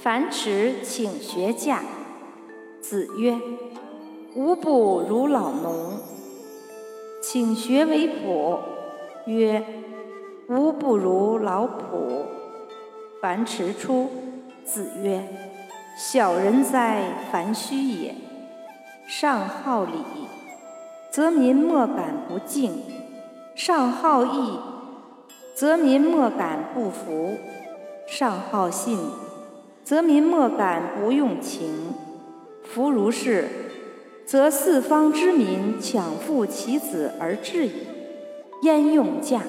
樊迟请学驾。子曰：“吾不如老农。”请学为仆。曰：“吾不如老仆。”樊迟出。子曰：“小人哉，樊须也！上好礼，则民莫敢不敬；上好义，则民莫敢不服；上好信，则民莫敢不用情。夫如是，则四方之民抢父其子而至矣。焉用驾？